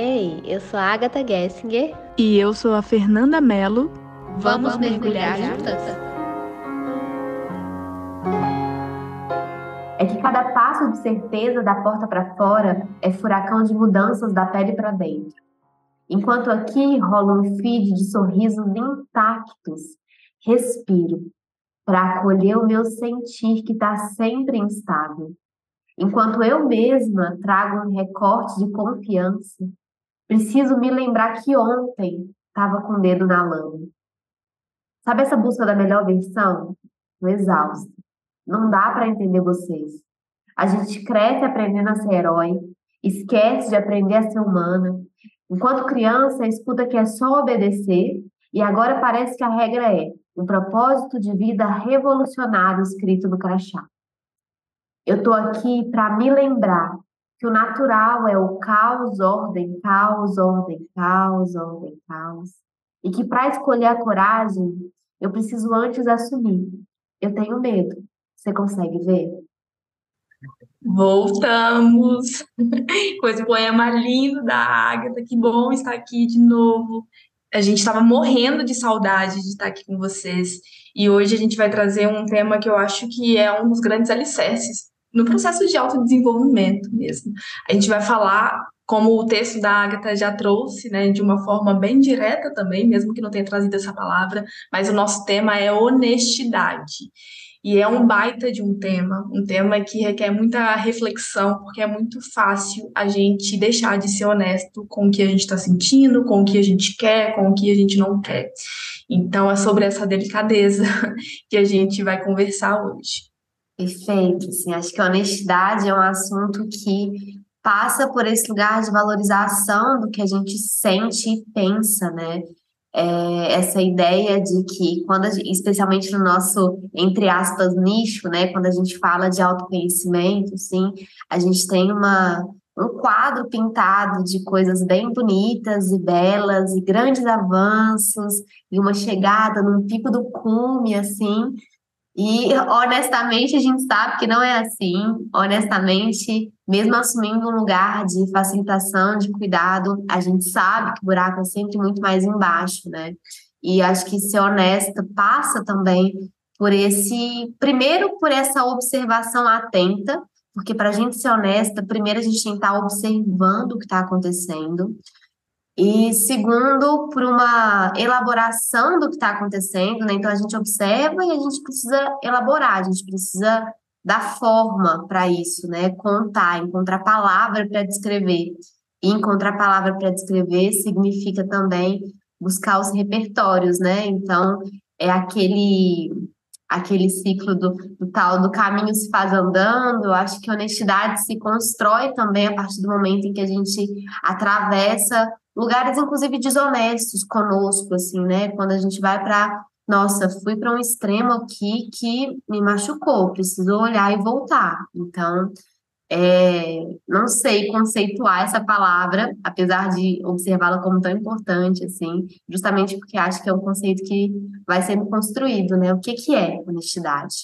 Ei, eu sou a Agatha Gessinger. E eu sou a Fernanda Mello. Vamos, Vamos mergulhar, mergulhar juntas? É que cada passo de certeza da porta para fora é furacão de mudanças da pele para dentro. Enquanto aqui rola um feed de sorrisos intactos, respiro para acolher o meu sentir que está sempre instável. Enquanto eu mesma trago um recorte de confiança, Preciso me lembrar que ontem estava com o dedo na lama. Sabe essa busca da melhor versão? No exausto. Não dá para entender vocês. A gente cresce aprendendo a ser herói, esquece de aprender a ser humana. Enquanto criança, escuta que é só obedecer, e agora parece que a regra é um propósito de vida revolucionário escrito no crachá. Eu estou aqui para me lembrar que o natural é o caos, ordem, caos, ordem, caos, ordem, caos. E que para escolher a coragem, eu preciso antes assumir. Eu tenho medo. Você consegue ver? Voltamos com esse poema lindo da Agatha. Que bom estar aqui de novo. A gente estava morrendo de saudade de estar aqui com vocês. E hoje a gente vai trazer um tema que eu acho que é um dos grandes alicerces no processo de autodesenvolvimento mesmo. A gente vai falar, como o texto da Agatha já trouxe, né, de uma forma bem direta também, mesmo que não tenha trazido essa palavra, mas o nosso tema é honestidade. E é um baita de um tema, um tema que requer muita reflexão, porque é muito fácil a gente deixar de ser honesto com o que a gente está sentindo, com o que a gente quer, com o que a gente não quer. Então, é sobre essa delicadeza que a gente vai conversar hoje. Perfeito, assim, acho que a honestidade é um assunto que passa por esse lugar de valorização do que a gente sente e pensa, né? É, essa ideia de que, quando gente, especialmente no nosso, entre aspas, nicho, né? Quando a gente fala de autoconhecimento, assim, a gente tem uma, um quadro pintado de coisas bem bonitas e belas, e grandes avanços, e uma chegada num pico do cume, assim, e honestamente a gente sabe que não é assim. Honestamente, mesmo assumindo um lugar de facilitação, de cuidado, a gente sabe que o buraco é sempre muito mais embaixo, né? E acho que ser honesta passa também por esse, primeiro por essa observação atenta, porque para a gente ser honesta, primeiro a gente tem que estar observando o que está acontecendo. E segundo, por uma elaboração do que está acontecendo, né? Então a gente observa e a gente precisa elaborar, a gente precisa dar forma para isso, né? Contar, encontrar palavra para descrever. E encontrar palavra para descrever significa também buscar os repertórios, né? Então é aquele aquele ciclo do, do, tal do caminho se faz andando. Acho que honestidade se constrói também a partir do momento em que a gente atravessa lugares inclusive desonestos conosco, assim, né? Quando a gente vai para, nossa, fui para um extremo aqui que me machucou, preciso olhar e voltar. Então, é, não sei conceituar essa palavra, apesar de observá-la como tão importante, assim, justamente porque acho que é um conceito que vai sendo construído, né? O que, que é honestidade?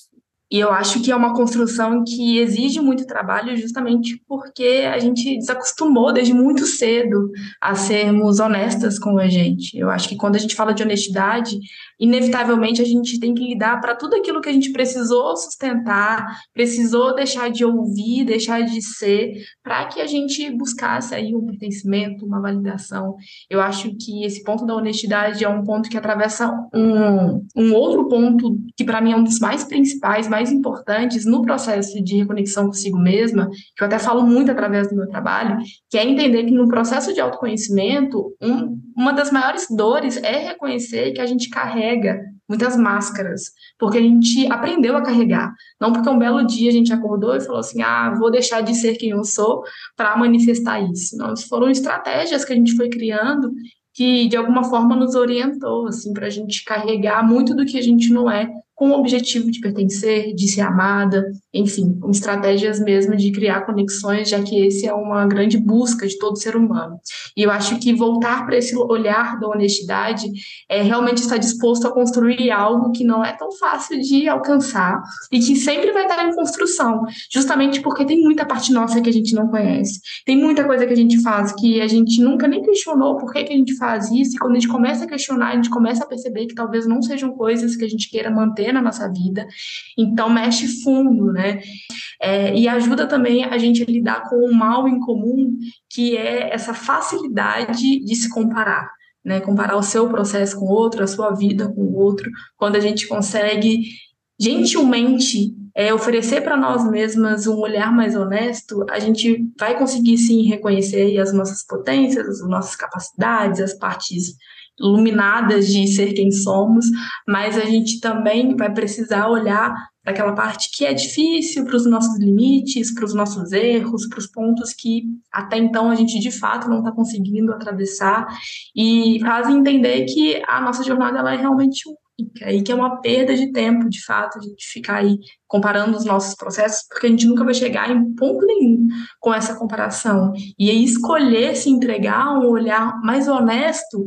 E eu acho que é uma construção que exige muito trabalho, justamente porque a gente desacostumou desde muito cedo a sermos honestas com a gente. Eu acho que quando a gente fala de honestidade, inevitavelmente a gente tem que lidar para tudo aquilo que a gente precisou sustentar, precisou deixar de ouvir, deixar de ser, para que a gente buscasse aí um pertencimento, uma validação. Eu acho que esse ponto da honestidade é um ponto que atravessa um, um outro ponto que para mim é um dos mais principais, mais importantes no processo de reconexão consigo mesma, que eu até falo muito através do meu trabalho, que é entender que no processo de autoconhecimento, um, uma das maiores dores é reconhecer que a gente carrega muitas máscaras, porque a gente aprendeu a carregar. Não porque um belo dia a gente acordou e falou assim: ah, vou deixar de ser quem eu sou para manifestar isso. Não, foram estratégias que a gente foi criando que de alguma forma nos orientou assim para a gente carregar muito do que a gente não é com o objetivo de pertencer, de ser amada, enfim, com estratégias mesmo de criar conexões, já que esse é uma grande busca de todo ser humano. E eu acho que voltar para esse olhar da honestidade é realmente estar disposto a construir algo que não é tão fácil de alcançar e que sempre vai estar em construção, justamente porque tem muita parte nossa que a gente não conhece. Tem muita coisa que a gente faz que a gente nunca nem questionou por que, que a gente faz isso, e quando a gente começa a questionar, a gente começa a perceber que talvez não sejam coisas que a gente queira manter na nossa vida. Então mexe fundo, né? É, e ajuda também a gente a lidar com o mal em comum, que é essa facilidade de se comparar. Né, comparar o seu processo com o outro, a sua vida com o outro, quando a gente consegue gentilmente é, oferecer para nós mesmas um olhar mais honesto, a gente vai conseguir sim reconhecer as nossas potências, as nossas capacidades, as partes iluminadas de ser quem somos, mas a gente também vai precisar olhar para aquela parte que é difícil, para os nossos limites, para os nossos erros, para os pontos que até então a gente de fato não está conseguindo atravessar e faz entender que a nossa jornada ela é realmente única e que é uma perda de tempo, de fato, a gente ficar aí comparando os nossos processos, porque a gente nunca vai chegar em ponto nenhum com essa comparação. E aí escolher se entregar um olhar mais honesto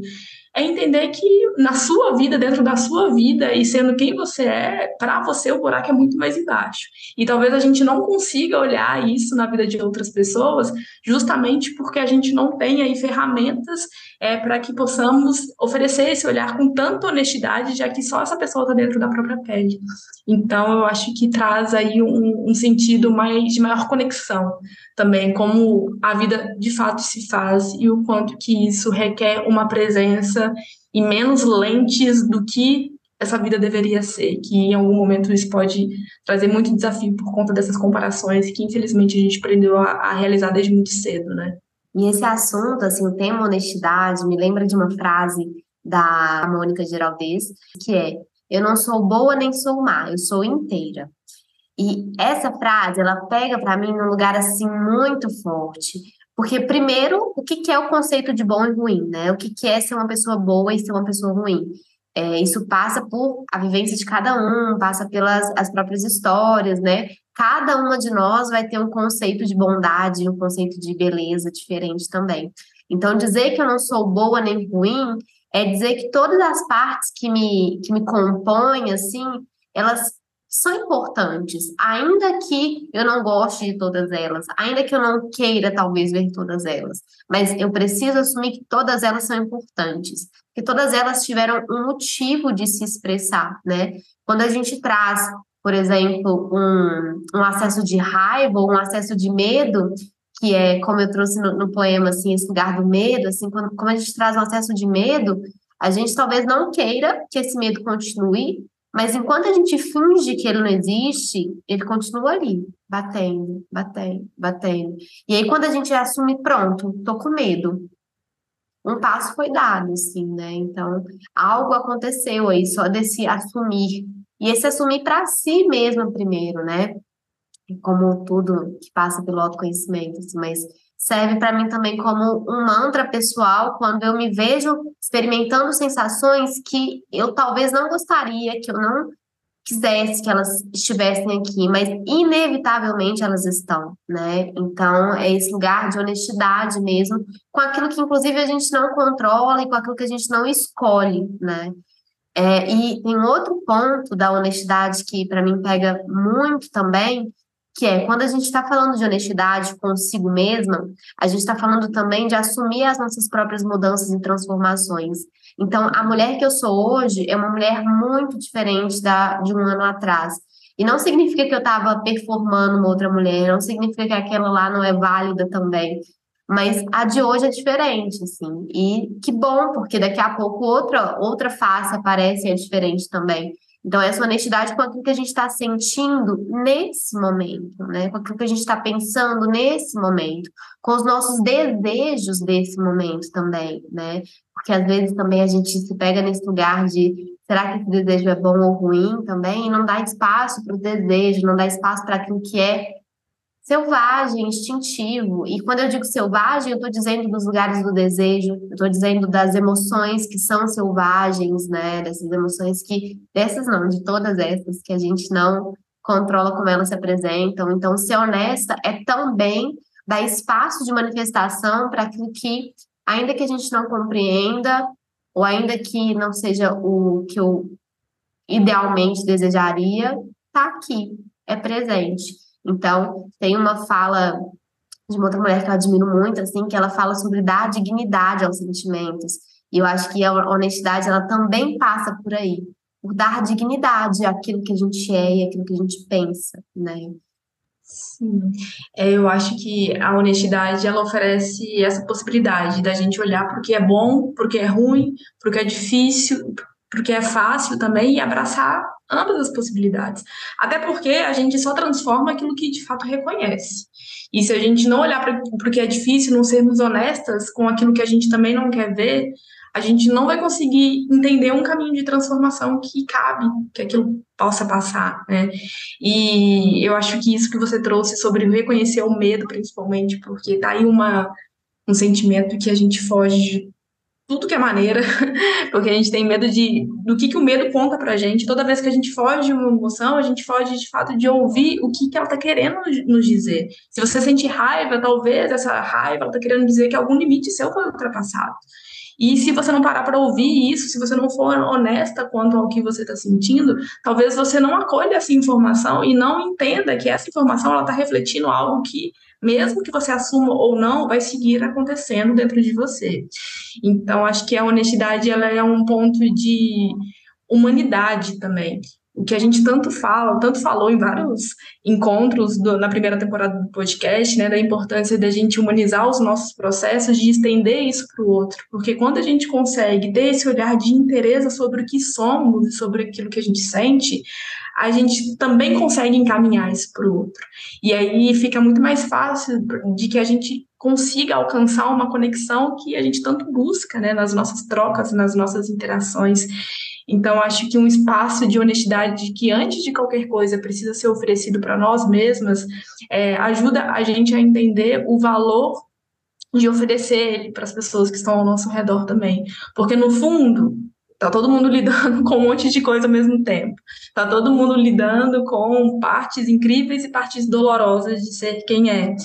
é entender que na sua vida, dentro da sua vida e sendo quem você é, para você o buraco é muito mais embaixo. E talvez a gente não consiga olhar isso na vida de outras pessoas, justamente porque a gente não tem aí ferramentas é, para que possamos oferecer esse olhar com tanta honestidade, já que só essa pessoa está dentro da própria pele. Então, eu acho que traz aí um, um sentido mais de maior conexão também, como a vida de fato se faz e o quanto que isso requer uma presença e menos lentes do que essa vida deveria ser, que em algum momento isso pode trazer muito desafio por conta dessas comparações que infelizmente a gente aprendeu a, a realizar desde muito cedo, né? E esse assunto, assim, o tema honestidade, me lembra de uma frase da Mônica Geraldez, que é: Eu não sou boa nem sou má, eu sou inteira. E essa frase, ela pega para mim num lugar assim muito forte, porque primeiro, o que, que é o conceito de bom e ruim, né? O que, que é ser uma pessoa boa e ser uma pessoa ruim? É, isso passa por a vivência de cada um, passa pelas as próprias histórias, né? Cada uma de nós vai ter um conceito de bondade, um conceito de beleza diferente também. Então, dizer que eu não sou boa nem ruim é dizer que todas as partes que me, que me compõem, assim, elas são importantes, ainda que eu não goste de todas elas, ainda que eu não queira talvez ver todas elas, mas eu preciso assumir que todas elas são importantes, que todas elas tiveram um motivo de se expressar, né? Quando a gente traz, por exemplo, um, um acesso de raiva ou um acesso de medo, que é como eu trouxe no, no poema, assim, esse lugar do medo, assim, quando, como a gente traz um acesso de medo, a gente talvez não queira que esse medo continue, mas enquanto a gente finge que ele não existe, ele continua ali, batendo, batendo, batendo. E aí, quando a gente assume, pronto, tô com medo, um passo foi dado, assim, né? Então, algo aconteceu aí, só desse assumir. E esse assumir para si mesmo primeiro, né? Como tudo que passa pelo autoconhecimento, assim, mas serve para mim também como um mantra pessoal quando eu me vejo experimentando sensações que eu talvez não gostaria, que eu não quisesse que elas estivessem aqui, mas inevitavelmente elas estão, né? Então é esse lugar de honestidade mesmo, com aquilo que inclusive a gente não controla e com aquilo que a gente não escolhe, né? É, e tem outro ponto da honestidade que para mim pega muito também, que é quando a gente está falando de honestidade consigo mesma, a gente está falando também de assumir as nossas próprias mudanças e transformações. Então, a mulher que eu sou hoje é uma mulher muito diferente da de um ano atrás. E não significa que eu estava performando uma outra mulher, não significa que aquela lá não é válida também. Mas a de hoje é diferente, assim. E que bom, porque daqui a pouco outra, outra face aparece e é diferente também. Então, essa honestidade com aquilo que a gente está sentindo nesse momento, né? Com aquilo que a gente está pensando nesse momento, com os nossos desejos desse momento também, né? Porque às vezes também a gente se pega nesse lugar de será que esse desejo é bom ou ruim também? E não dá espaço para o desejo, não dá espaço para aquilo que é selvagem, instintivo. E quando eu digo selvagem, eu estou dizendo dos lugares do desejo, eu estou dizendo das emoções que são selvagens, né? Dessas emoções que, dessas não, de todas essas que a gente não controla como elas se apresentam. Então, ser honesta é também dar espaço de manifestação para aquilo que, ainda que a gente não compreenda, ou ainda que não seja o que eu idealmente desejaria, está aqui, é presente. Então, tem uma fala de uma outra mulher que eu admiro muito, assim, que ela fala sobre dar dignidade aos sentimentos. E eu acho que a honestidade, ela também passa por aí, por dar dignidade àquilo que a gente é e àquilo que a gente pensa, né? Sim, é, eu acho que a honestidade ela oferece essa possibilidade da gente olhar para o que é bom, para o que é ruim, para o que é difícil, para o que é fácil também abraçar ambas as possibilidades. Até porque a gente só transforma aquilo que de fato reconhece. E se a gente não olhar para o que é difícil, não sermos honestas com aquilo que a gente também não quer ver, a gente não vai conseguir entender um caminho de transformação que cabe, que aquilo possa passar, né? E eu acho que isso que você trouxe sobre reconhecer o medo, principalmente, porque tá aí uma, um sentimento que a gente foge tudo que é maneira, porque a gente tem medo de do que, que o medo conta pra gente. Toda vez que a gente foge de uma emoção, a gente foge de fato de ouvir o que, que ela tá querendo nos dizer. Se você sente raiva, talvez essa raiva ela tá querendo dizer que algum limite seu foi ultrapassado. E se você não parar para ouvir isso, se você não for honesta quanto ao que você está sentindo, talvez você não acolha essa informação e não entenda que essa informação ela está refletindo algo que mesmo que você assuma ou não, vai seguir acontecendo dentro de você. Então, acho que a honestidade ela é um ponto de humanidade também. O que a gente tanto fala, tanto falou em vários encontros do, na primeira temporada do podcast, né, da importância da gente humanizar os nossos processos, de estender isso para o outro. Porque quando a gente consegue ter esse olhar de interesse sobre o que somos e sobre aquilo que a gente sente, a gente também consegue encaminhar isso para o outro. E aí fica muito mais fácil de que a gente consiga alcançar uma conexão que a gente tanto busca, né, nas nossas trocas, nas nossas interações. Então, acho que um espaço de honestidade que, antes de qualquer coisa, precisa ser oferecido para nós mesmas, é, ajuda a gente a entender o valor de oferecer ele para as pessoas que estão ao nosso redor também. Porque, no fundo, Tá todo mundo lidando com um monte de coisa ao mesmo tempo. Tá todo mundo lidando com partes incríveis e partes dolorosas de ser quem é.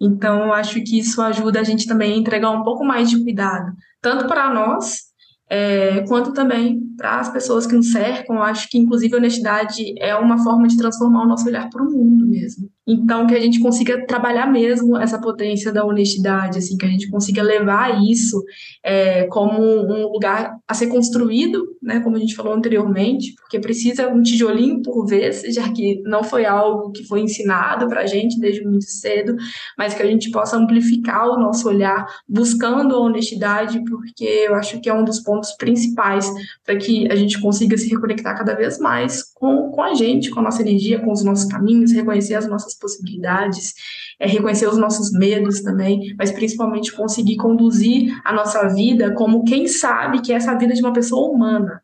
Então, eu acho que isso ajuda a gente também a entregar um pouco mais de cuidado, tanto para nós, é, quanto também para as pessoas que nos cercam. Eu acho que, inclusive, honestidade é uma forma de transformar o nosso olhar para o mundo mesmo. Então, que a gente consiga trabalhar mesmo essa potência da honestidade, assim, que a gente consiga levar isso é, como um lugar a ser construído, né, como a gente falou anteriormente, porque precisa um tijolinho por vez, já que não foi algo que foi ensinado para a gente desde muito cedo, mas que a gente possa amplificar o nosso olhar buscando a honestidade, porque eu acho que é um dos pontos principais para que a gente consiga se reconectar cada vez mais com, com a gente, com a nossa energia, com os nossos caminhos, reconhecer as nossas possibilidades, é reconhecer os nossos medos também, mas principalmente conseguir conduzir a nossa vida como quem sabe que é essa vida de uma pessoa humana,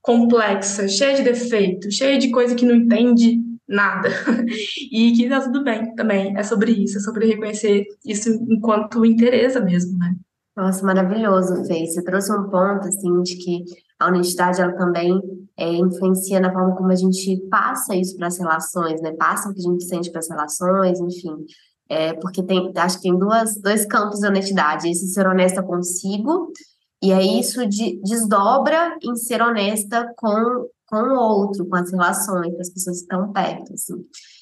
complexa, cheia de defeitos, cheia de coisa que não entende nada. E que tá tudo bem também. É sobre isso, é sobre reconhecer isso enquanto interesse mesmo, né? Nossa, maravilhoso, Fê. Você trouxe um ponto, assim, de que a honestidade, ela também é, influencia na forma como a gente passa isso para as relações, né? Passa o que a gente sente para as relações, enfim. É, porque tem, acho que tem duas, dois campos de honestidade. Esse ser honesta consigo, e aí isso de, desdobra em ser honesta com, com o outro, com as relações, com as pessoas que estão perto, assim.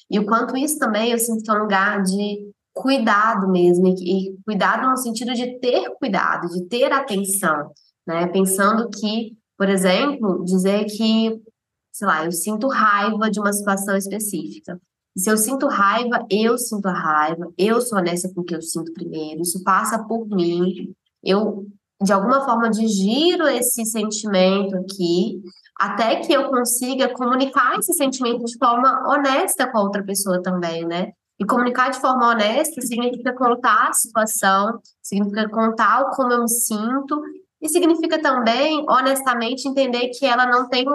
E o quanto isso também, eu sinto que é um lugar de cuidado mesmo, e, e cuidado no sentido de ter cuidado, de ter atenção, né? Pensando que por exemplo, dizer que, sei lá, eu sinto raiva de uma situação específica. Se eu sinto raiva, eu sinto a raiva, eu sou honesta com o que eu sinto primeiro, isso passa por mim. Eu, de alguma forma, digiro esse sentimento aqui, até que eu consiga comunicar esse sentimento de forma honesta com a outra pessoa também, né? E comunicar de forma honesta significa contar a situação, significa contar como eu me sinto e significa também, honestamente, entender que ela não tem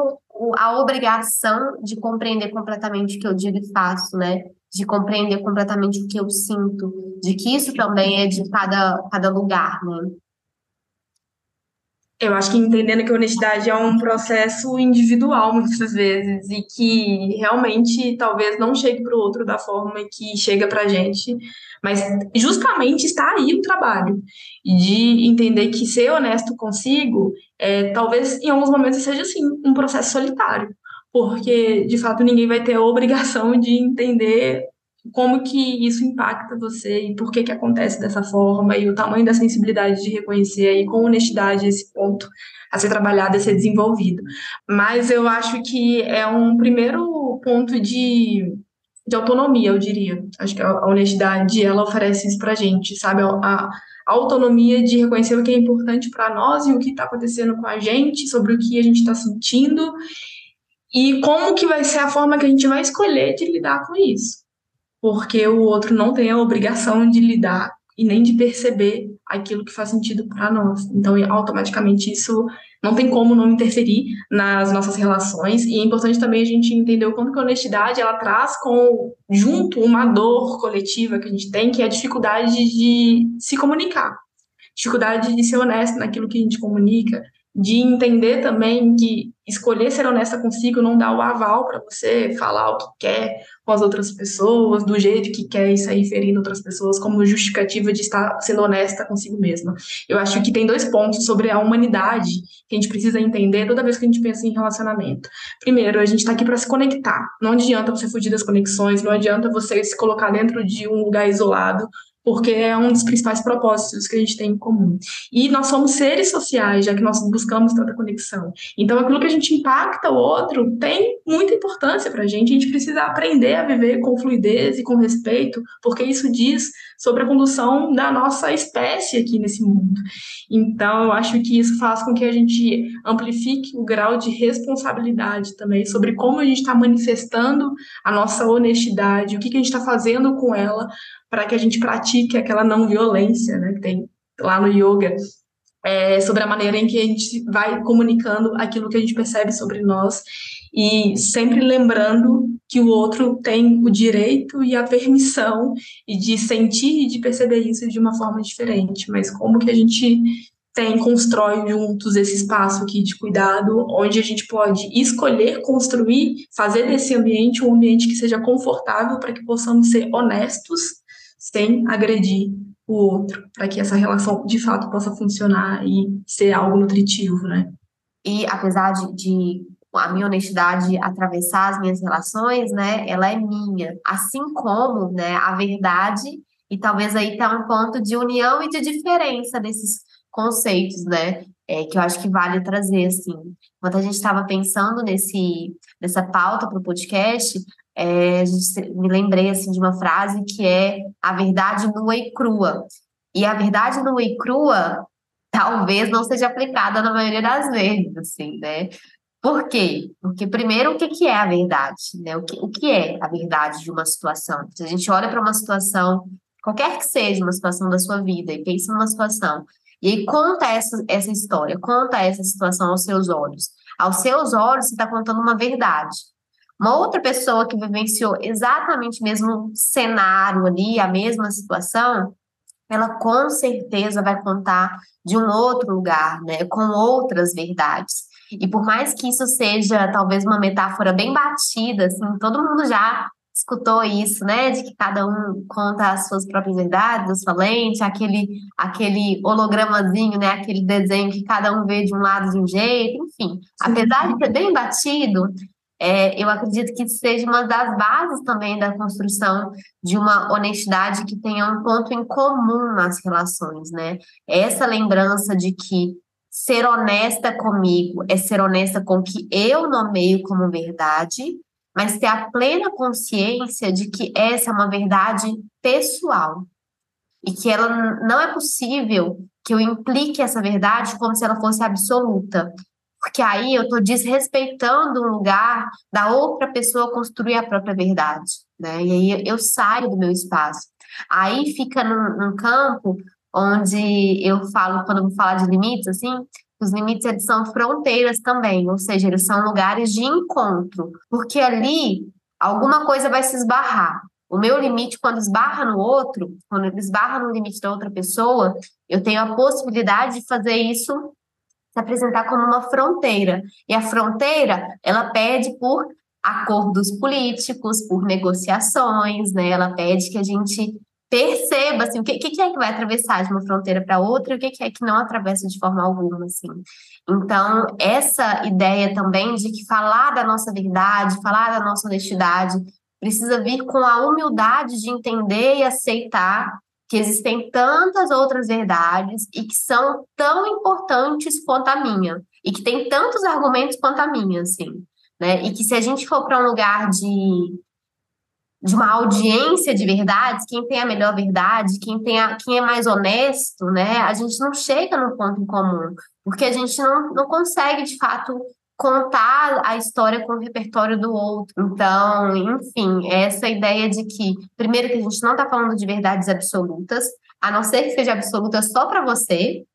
a obrigação de compreender completamente o que eu digo e faço, né? de compreender completamente o que eu sinto, de que isso também é de cada, cada lugar, né? Eu acho que entendendo que a honestidade é um processo individual muitas vezes e que realmente talvez não chegue para o outro da forma que chega para a gente, mas justamente está aí o trabalho de entender que ser honesto consigo, é, talvez em alguns momentos seja assim um processo solitário, porque de fato ninguém vai ter a obrigação de entender como que isso impacta você e por que que acontece dessa forma e o tamanho da sensibilidade de reconhecer aí com honestidade esse ponto a ser trabalhado e ser desenvolvido. Mas eu acho que é um primeiro ponto de, de autonomia, eu diria. Acho que a honestidade, ela oferece isso pra gente, sabe? A, a autonomia de reconhecer o que é importante para nós e o que está acontecendo com a gente, sobre o que a gente está sentindo e como que vai ser a forma que a gente vai escolher de lidar com isso porque o outro não tem a obrigação de lidar e nem de perceber aquilo que faz sentido para nós. Então, automaticamente, isso não tem como não interferir nas nossas relações. E é importante também a gente entender o quanto que a honestidade ela traz com junto uma dor coletiva que a gente tem, que é a dificuldade de se comunicar, dificuldade de ser honesto naquilo que a gente comunica, de entender também que escolher ser honesta consigo não dá o aval para você falar o que quer com as outras pessoas, do jeito que quer e sair ferindo outras pessoas, como justificativa de estar sendo honesta consigo mesma. Eu acho que tem dois pontos sobre a humanidade que a gente precisa entender toda vez que a gente pensa em relacionamento. Primeiro, a gente está aqui para se conectar. Não adianta você fugir das conexões, não adianta você se colocar dentro de um lugar isolado porque é um dos principais propósitos que a gente tem em comum. E nós somos seres sociais, já que nós buscamos tanta conexão. Então, aquilo que a gente impacta o outro tem muita importância para a gente. A gente precisa aprender a viver com fluidez e com respeito, porque isso diz sobre a condução da nossa espécie aqui nesse mundo. Então, eu acho que isso faz com que a gente amplifique o grau de responsabilidade também sobre como a gente está manifestando a nossa honestidade, o que, que a gente está fazendo com ela para que a gente pratique aquela não violência, né, que tem lá no yoga, é, sobre a maneira em que a gente vai comunicando aquilo que a gente percebe sobre nós e sempre lembrando que o outro tem o direito e a permissão de sentir e de perceber isso de uma forma diferente, mas como que a gente tem constrói juntos esse espaço aqui de cuidado, onde a gente pode escolher construir, fazer desse ambiente um ambiente que seja confortável para que possamos ser honestos sem agredir o outro, para que essa relação de fato possa funcionar e ser algo nutritivo, né? E apesar de, de a minha honestidade atravessar as minhas relações, né, ela é minha, assim como, né, a verdade e talvez aí tá um ponto de união e de diferença desses conceitos, né, é, que eu acho que vale trazer, assim. Enquanto a gente estava pensando nesse, nessa pauta para o podcast, é, me lembrei assim de uma frase que é a verdade nua e crua. E a verdade nua e crua talvez não seja aplicada na maioria das vezes, assim, né? Por quê? Porque, primeiro, o que, que é a verdade? Né? O, que, o que é a verdade de uma situação? Se a gente olha para uma situação, qualquer que seja uma situação da sua vida, e pensa numa situação, e aí conta essa, essa história, conta essa situação aos seus olhos. Aos seus olhos, você está contando uma verdade. Uma outra pessoa que vivenciou exatamente o mesmo cenário ali, a mesma situação, ela com certeza vai contar de um outro lugar, né, com outras verdades. E por mais que isso seja talvez uma metáfora bem batida, assim, todo mundo já escutou isso, né, de que cada um conta as suas próprias verdades, a sua lente, aquele, aquele hologramazinho, né, aquele desenho que cada um vê de um lado de um jeito, enfim. Apesar de ser bem batido, é, eu acredito que seja uma das bases também da construção de uma honestidade que tenha um ponto em comum nas relações, né? Essa lembrança de que ser honesta comigo é ser honesta com o que eu nomeio como verdade, mas ter a plena consciência de que essa é uma verdade pessoal e que ela não é possível que eu implique essa verdade como se ela fosse absoluta porque aí eu estou desrespeitando o lugar da outra pessoa construir a própria verdade, né? E aí eu saio do meu espaço. Aí fica num, num campo onde eu falo, quando eu falo de limites, assim, os limites eles são fronteiras também, ou seja, eles são lugares de encontro, porque ali alguma coisa vai se esbarrar. O meu limite, quando esbarra no outro, quando esbarra no limite da outra pessoa, eu tenho a possibilidade de fazer isso se apresentar como uma fronteira. E a fronteira, ela pede por acordos políticos, por negociações, né? Ela pede que a gente perceba assim, o que, que é que vai atravessar de uma fronteira para outra e o que é que não atravessa de forma alguma, assim. Então, essa ideia também de que falar da nossa verdade, falar da nossa honestidade, precisa vir com a humildade de entender e aceitar que existem tantas outras verdades e que são tão importantes quanto a minha, e que tem tantos argumentos quanto a minha, assim, né? E que se a gente for para um lugar de, de uma audiência de verdades, quem tem a melhor verdade, quem, tem a, quem é mais honesto, né? A gente não chega no ponto em comum, porque a gente não, não consegue, de fato, contar a história com o repertório do outro. Então, enfim, essa ideia de que, primeiro, que a gente não está falando de verdades absolutas, a não ser que seja absoluta só para você,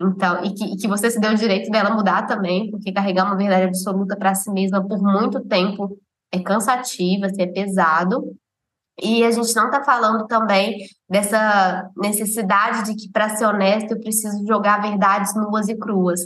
então, e que, e que você se deu o direito dela mudar também, porque carregar uma verdade absoluta para si mesma por muito tempo é cansativo, assim, é pesado. E a gente não está falando também dessa necessidade de que, para ser honesto, eu preciso jogar verdades nuas e cruas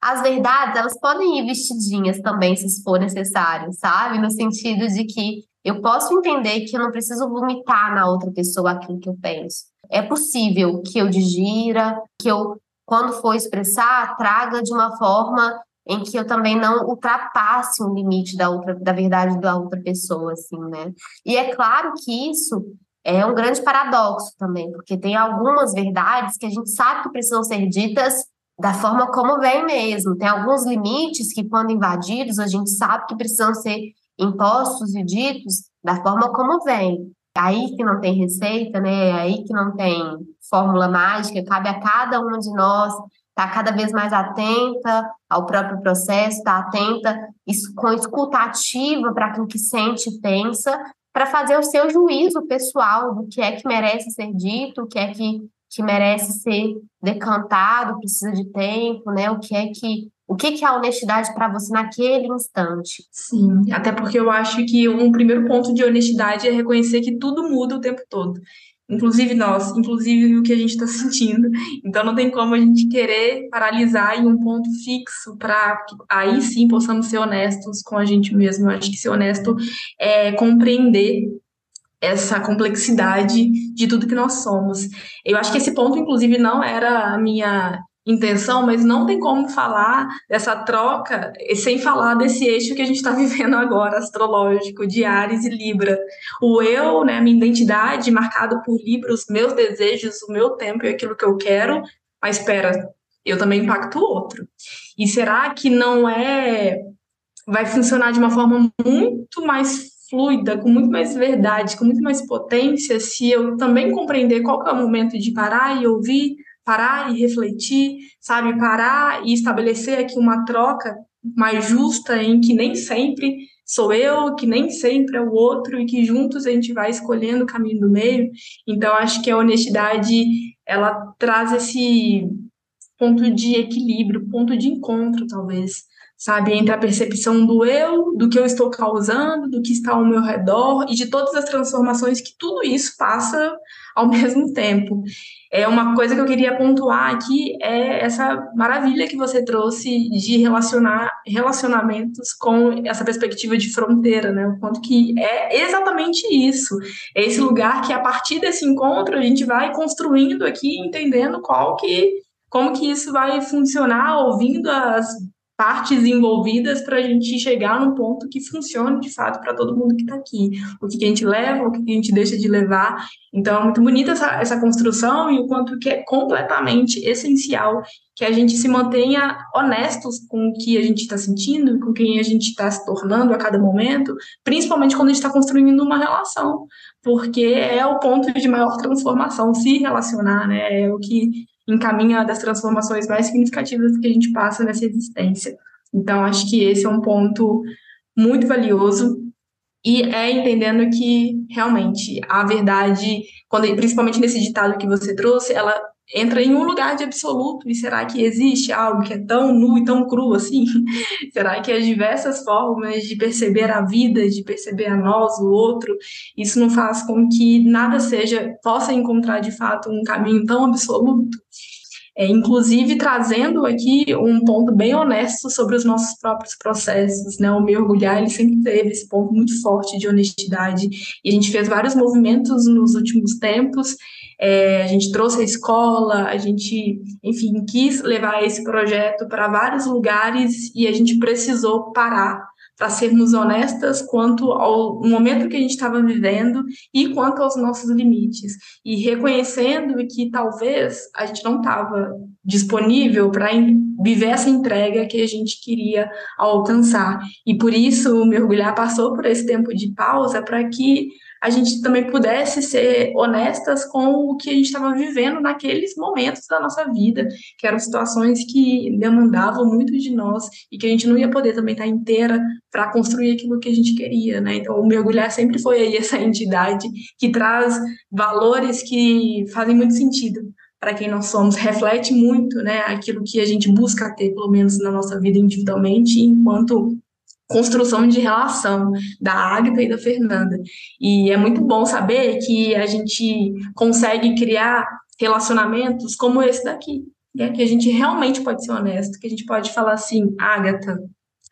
as verdades, elas podem ir vestidinhas também, se for necessário, sabe? No sentido de que eu posso entender que eu não preciso vomitar na outra pessoa aquilo que eu penso. É possível que eu digira, que eu, quando for expressar, traga de uma forma em que eu também não ultrapasse um limite da outra, da verdade da outra pessoa, assim, né? E é claro que isso é um grande paradoxo também, porque tem algumas verdades que a gente sabe que precisam ser ditas da forma como vem mesmo. Tem alguns limites que, quando invadidos, a gente sabe que precisam ser impostos e ditos da forma como vem. Aí que não tem receita, né? Aí que não tem fórmula mágica, cabe a cada uma de nós estar tá cada vez mais atenta ao próprio processo, estar tá atenta com escuta ativa para aquilo que sente e pensa, para fazer o seu juízo pessoal do que é que merece ser dito, o que é que que merece ser decantado, precisa de tempo, né? O que é que o que, que é a honestidade para você naquele instante? Sim, até porque eu acho que um primeiro ponto de honestidade é reconhecer que tudo muda o tempo todo. Inclusive nós, inclusive o que a gente está sentindo. Então não tem como a gente querer paralisar em um ponto fixo para aí sim possamos ser honestos com a gente mesmo. Eu acho que ser honesto é compreender essa complexidade de tudo que nós somos. Eu acho que esse ponto, inclusive, não era a minha intenção, mas não tem como falar dessa troca sem falar desse eixo que a gente está vivendo agora, astrológico, de Ares e Libra. O eu, né, minha identidade, marcado por Libra, os meus desejos, o meu tempo e aquilo que eu quero, mas espera, eu também impacto o outro. E será que não é. Vai funcionar de uma forma muito mais fluida, com muito mais verdade, com muito mais potência, se eu também compreender qual é o momento de parar e ouvir, parar e refletir, sabe, parar e estabelecer aqui uma troca mais justa em que nem sempre sou eu, que nem sempre é o outro e que juntos a gente vai escolhendo o caminho do meio. Então acho que a honestidade ela traz esse ponto de equilíbrio, ponto de encontro talvez sabe? Entre a percepção do eu, do que eu estou causando, do que está ao meu redor e de todas as transformações que tudo isso passa ao mesmo tempo. É uma coisa que eu queria pontuar aqui é essa maravilha que você trouxe de relacionar relacionamentos com essa perspectiva de fronteira, né? O quanto que é exatamente isso. É esse lugar que a partir desse encontro a gente vai construindo aqui, entendendo qual que como que isso vai funcionar, ouvindo as partes envolvidas para a gente chegar num ponto que funcione de fato para todo mundo que está aqui. O que, a gente leva, o que, a gente deixa de levar. Então, é muito bonita essa, essa construção e o quanto que é completamente essencial que a gente se mantenha honestos com o que a gente está sentindo, com quem a gente está se tornando a cada momento, principalmente quando a gente está construindo uma relação, porque é o ponto de maior transformação, se relacionar, né? É o que encaminha das transformações mais significativas que a gente passa nessa existência. Então, acho que esse é um ponto muito valioso e é entendendo que realmente a verdade, quando, principalmente nesse ditado que você trouxe, ela entra em um lugar de absoluto. E será que existe algo que é tão nu e tão cru assim? será que as diversas formas de perceber a vida, de perceber a nós, o outro, isso não faz com que nada seja, possa encontrar de fato um caminho tão absoluto? É, inclusive trazendo aqui um ponto bem honesto sobre os nossos próprios processos, né? O mergulhar ele sempre teve esse ponto muito forte de honestidade e a gente fez vários movimentos nos últimos tempos. É, a gente trouxe a escola, a gente, enfim, quis levar esse projeto para vários lugares e a gente precisou parar para sermos honestas quanto ao momento que a gente estava vivendo e quanto aos nossos limites. E reconhecendo que talvez a gente não estava disponível para viver essa entrega que a gente queria alcançar. E por isso o mergulhar passou por esse tempo de pausa para que a gente também pudesse ser honestas com o que a gente estava vivendo naqueles momentos da nossa vida, que eram situações que demandavam muito de nós e que a gente não ia poder também estar inteira para construir aquilo que a gente queria, né? Então, o mergulhar sempre foi aí essa entidade que traz valores que fazem muito sentido para quem nós somos, reflete muito, né, aquilo que a gente busca ter, pelo menos na nossa vida individualmente, enquanto construção de relação da Agatha e da Fernanda. E é muito bom saber que a gente consegue criar relacionamentos como esse daqui, né? que a gente realmente pode ser honesto, que a gente pode falar assim, Agatha,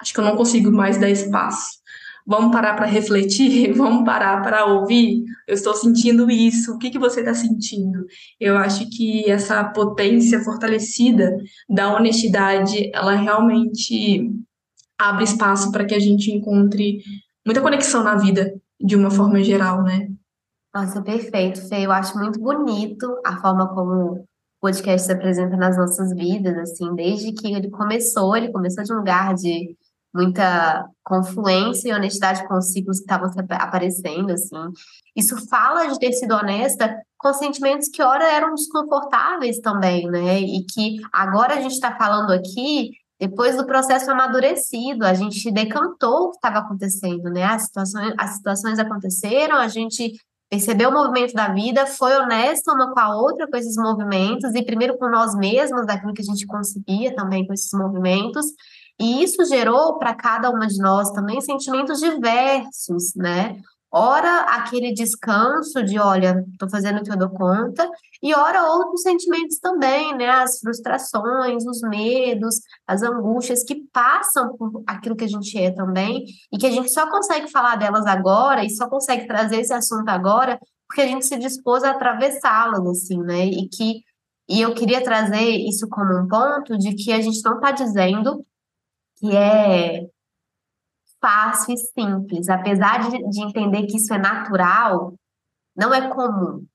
acho que eu não consigo mais dar espaço. Vamos parar para refletir, vamos parar para ouvir. Eu estou sentindo isso. O que, que você está sentindo? Eu acho que essa potência fortalecida da honestidade, ela realmente abre espaço para que a gente encontre muita conexão na vida, de uma forma geral, né? Nossa, perfeito, Fê. Eu acho muito bonito a forma como o podcast se apresenta nas nossas vidas, assim, desde que ele começou, ele começou de um lugar de muita confluência e honestidade com os ciclos que estavam aparecendo, assim. Isso fala de ter sido honesta com sentimentos que ora eram desconfortáveis também, né? E que agora a gente está falando aqui depois do processo amadurecido, a gente decantou o que estava acontecendo, né? As situações, as situações aconteceram, a gente percebeu o movimento da vida, foi honesta uma com a outra com esses movimentos, e primeiro com nós mesmos, daquilo que a gente conseguia também com esses movimentos, e isso gerou para cada uma de nós também sentimentos diversos, né? Ora, aquele descanso de, olha, estou fazendo o que eu dou conta, e ora, outros sentimentos também, né? As frustrações, os medos, as angústias que passam por aquilo que a gente é também, e que a gente só consegue falar delas agora, e só consegue trazer esse assunto agora, porque a gente se dispôs a atravessá-las, assim, né? E que e eu queria trazer isso como um ponto de que a gente não está dizendo que é fácil e simples. Apesar de, de entender que isso é natural, não é comum.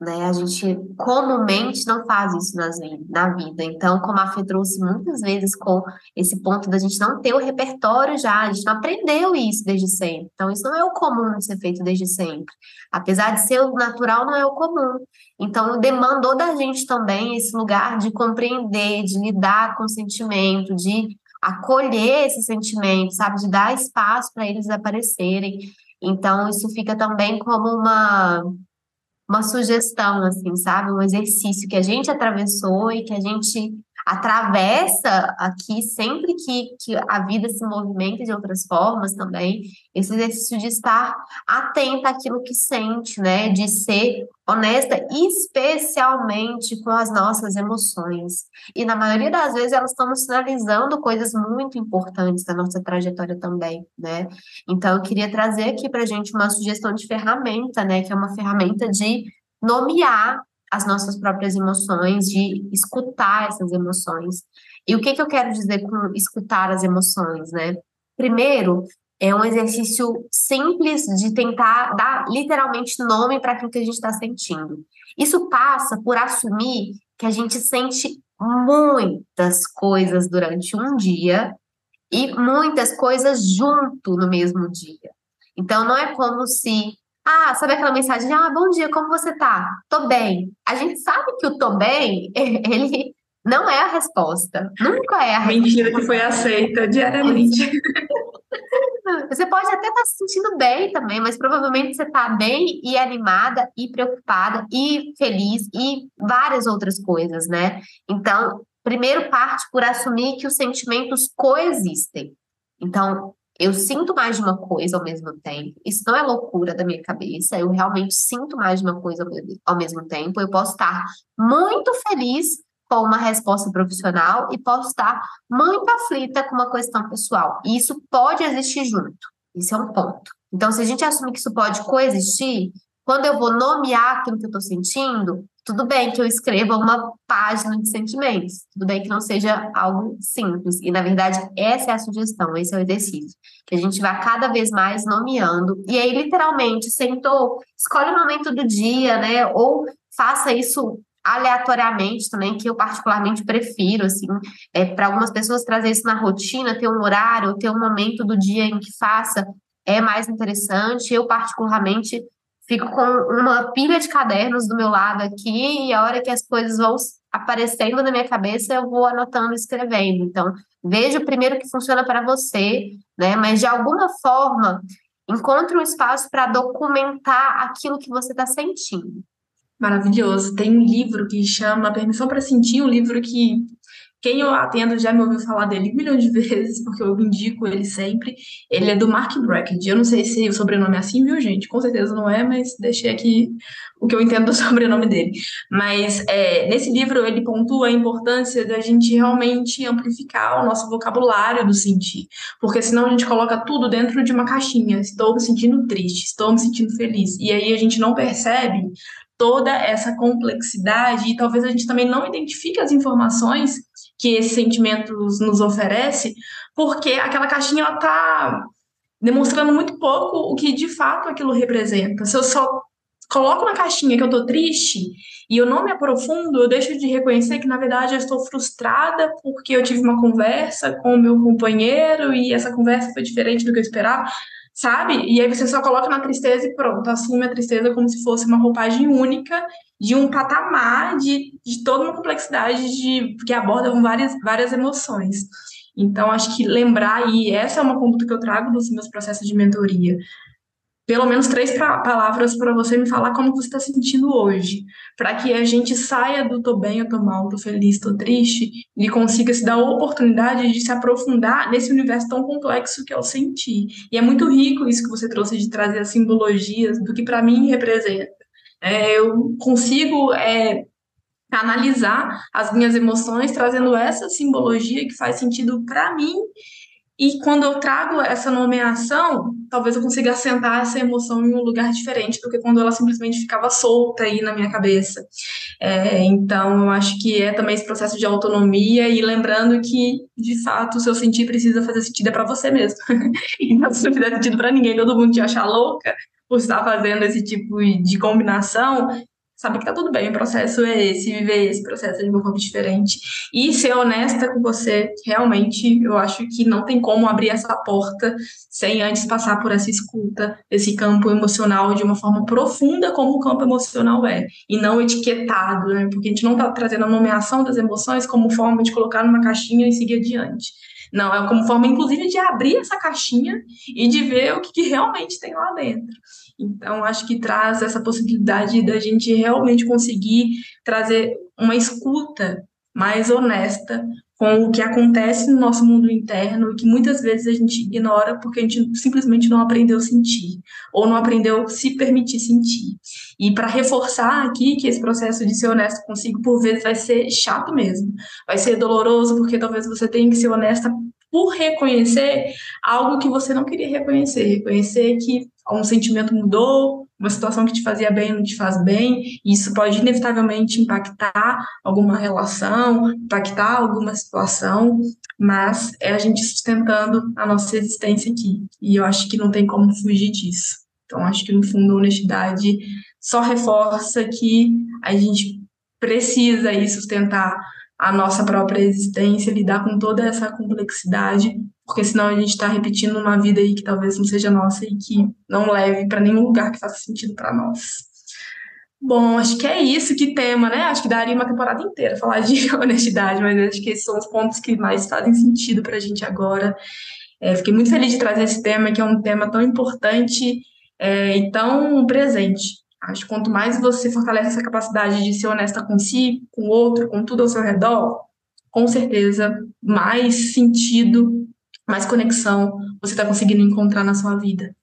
Né? A gente comumente não faz isso nas, na vida. Então, como a Fê trouxe muitas vezes com esse ponto da gente não ter o repertório já, a gente não aprendeu isso desde sempre. Então, isso não é o comum de ser feito desde sempre. Apesar de ser o natural, não é o comum. Então, demandou da gente também esse lugar de compreender, de lidar com o sentimento, de acolher esse sentimento, sabe, de dar espaço para eles aparecerem. Então, isso fica também como uma, uma sugestão, assim, sabe, um exercício que a gente atravessou e que a gente atravessa aqui sempre que, que a vida se movimenta de outras formas também, esse exercício de estar atenta àquilo que sente, né? De ser honesta, especialmente com as nossas emoções. E na maioria das vezes elas estão nos sinalizando coisas muito importantes da nossa trajetória também, né? Então eu queria trazer aqui para gente uma sugestão de ferramenta, né? Que é uma ferramenta de nomear as nossas próprias emoções, de escutar essas emoções. E o que, que eu quero dizer com escutar as emoções, né? Primeiro, é um exercício simples de tentar dar literalmente nome para aquilo que a gente está sentindo. Isso passa por assumir que a gente sente muitas coisas durante um dia e muitas coisas junto no mesmo dia. Então, não é como se ah, sabe aquela mensagem? Ah, bom dia, como você tá? Tô bem. A gente sabe que o tô bem, ele não é a resposta. Nunca é a resposta. Mentira que foi aceita diariamente. Você pode até estar tá se sentindo bem também, mas provavelmente você está bem e animada e preocupada e feliz e várias outras coisas, né? Então, primeiro parte por assumir que os sentimentos coexistem. Então, eu sinto mais de uma coisa ao mesmo tempo. Isso não é loucura da minha cabeça. Eu realmente sinto mais de uma coisa ao mesmo tempo. Eu posso estar muito feliz com uma resposta profissional e posso estar muito aflita com uma questão pessoal. E isso pode existir junto. Isso é um ponto. Então, se a gente assumir que isso pode coexistir, quando eu vou nomear aquilo que eu estou sentindo, tudo bem que eu escreva uma página de sentimentos, tudo bem que não seja algo simples. E, na verdade, essa é a sugestão, esse é o exercício. Que a gente vá cada vez mais nomeando. E aí, literalmente, sentou, escolhe o momento do dia, né? Ou faça isso aleatoriamente também, que eu particularmente prefiro, assim, é, para algumas pessoas trazer isso na rotina, ter um horário, ter um momento do dia em que faça, é mais interessante. Eu, particularmente, fico com uma pilha de cadernos do meu lado aqui, e a hora que as coisas vão aparecendo na minha cabeça, eu vou anotando e escrevendo. Então, veja primeiro que funciona para você, né? Mas de alguma forma, encontre um espaço para documentar aquilo que você está sentindo. Maravilhoso. Tem um livro que chama Permissão para Sentir, um livro que quem eu atendo já me ouviu falar dele um milhão de vezes, porque eu indico ele sempre. Ele é do Mark Brackett. Eu não sei se o sobrenome é assim, viu, gente? Com certeza não é, mas deixei aqui o que eu entendo do sobrenome dele. Mas é, nesse livro ele pontua a importância da gente realmente amplificar o nosso vocabulário do sentir. Porque senão a gente coloca tudo dentro de uma caixinha. Estou me sentindo triste, estou me sentindo feliz. E aí a gente não percebe toda essa complexidade e talvez a gente também não identifique as informações que esses sentimentos nos oferece, porque aquela caixinha ela tá demonstrando muito pouco o que de fato aquilo representa. Se eu só coloco na caixinha que eu tô triste e eu não me aprofundo, eu deixo de reconhecer que na verdade eu estou frustrada porque eu tive uma conversa com o meu companheiro e essa conversa foi diferente do que eu esperava sabe? E aí você só coloca na tristeza e pronto, assume a tristeza como se fosse uma roupagem única de um patamar de, de toda uma complexidade de que aborda várias, várias emoções. Então, acho que lembrar, e essa é uma conduta que eu trago dos meus processos de mentoria, pelo menos três palavras para você me falar como você está sentindo hoje, para que a gente saia do tô bem, eu tô mal, tô feliz, tô triste, e consiga se dar a oportunidade de se aprofundar nesse universo tão complexo que é o sentir. E é muito rico isso que você trouxe de trazer as simbologias do que para mim representa. É, eu consigo é, analisar as minhas emoções trazendo essa simbologia que faz sentido para mim e quando eu trago essa nomeação, talvez eu consiga assentar essa emoção em um lugar diferente do que quando ela simplesmente ficava solta aí na minha cabeça. É, então, eu acho que é também esse processo de autonomia e lembrando que, de fato, o seu sentir precisa fazer sentido é para você mesmo. então, se não fizer sentido para ninguém, todo mundo te achar louca por estar fazendo esse tipo de combinação, sabe que tá tudo bem, o processo é esse, viver esse processo de uma forma diferente. E ser honesta com você, realmente, eu acho que não tem como abrir essa porta sem antes passar por essa escuta, esse campo emocional de uma forma profunda, como o campo emocional é, e não etiquetado, né? Porque a gente não tá trazendo a nomeação das emoções como forma de colocar numa caixinha e seguir adiante. Não, é como forma, inclusive, de abrir essa caixinha e de ver o que, que realmente tem lá dentro. Então, acho que traz essa possibilidade da gente realmente conseguir trazer uma escuta mais honesta com o que acontece no nosso mundo interno e que muitas vezes a gente ignora porque a gente simplesmente não aprendeu a sentir ou não aprendeu a se permitir sentir. E para reforçar aqui que esse processo de ser honesto consigo por vezes vai ser chato mesmo, vai ser doloroso porque talvez você tenha que ser honesta por reconhecer algo que você não queria reconhecer, reconhecer que um sentimento mudou, uma situação que te fazia bem não te faz bem, e isso pode inevitavelmente impactar alguma relação, impactar alguma situação, mas é a gente sustentando a nossa existência aqui, e eu acho que não tem como fugir disso. Então, acho que no fundo a honestidade só reforça que a gente precisa aí sustentar a nossa própria existência, lidar com toda essa complexidade, porque senão a gente está repetindo uma vida aí que talvez não seja nossa e que não leve para nenhum lugar que faça sentido para nós. Bom, acho que é isso, que tema, né? Acho que daria uma temporada inteira falar de honestidade, mas acho que esses são os pontos que mais fazem sentido para a gente agora. É, fiquei muito feliz de trazer esse tema, que é um tema tão importante é, e tão presente. Acho que quanto mais você fortalece essa capacidade de ser honesta com si, com o outro, com tudo ao seu redor, com certeza mais sentido, mais conexão você está conseguindo encontrar na sua vida.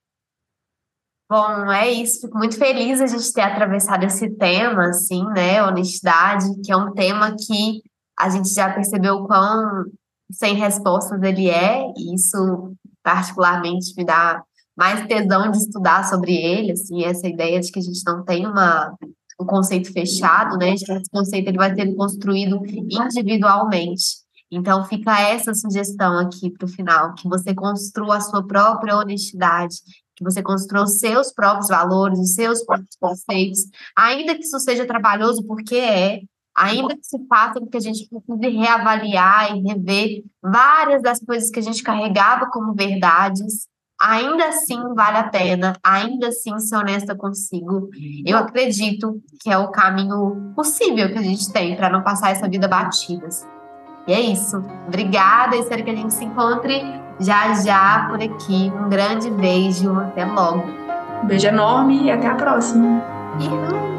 Bom, é isso. Fico muito feliz a gente ter atravessado esse tema, assim, né? Honestidade, que é um tema que a gente já percebeu quão sem respostas ele é, e isso particularmente me dá mais tesão de estudar sobre ele, assim, essa ideia de que a gente não tem uma, um conceito fechado, né? Esse conceito ele vai ser construído individualmente. Então fica essa sugestão aqui para o final, que você construa a sua própria honestidade, que você construa os seus próprios valores, os seus próprios conceitos, ainda que isso seja trabalhoso, porque é, ainda que se faça com que a gente precise reavaliar e rever várias das coisas que a gente carregava como verdades, ainda assim vale a pena, ainda assim ser honesta consigo. Eu acredito que é o caminho possível que a gente tem para não passar essa vida batidas. E é isso. Obrigada, espero que a gente se encontre já já por aqui. Um grande beijo, até logo. Um beijo enorme e até a próxima. Uhum.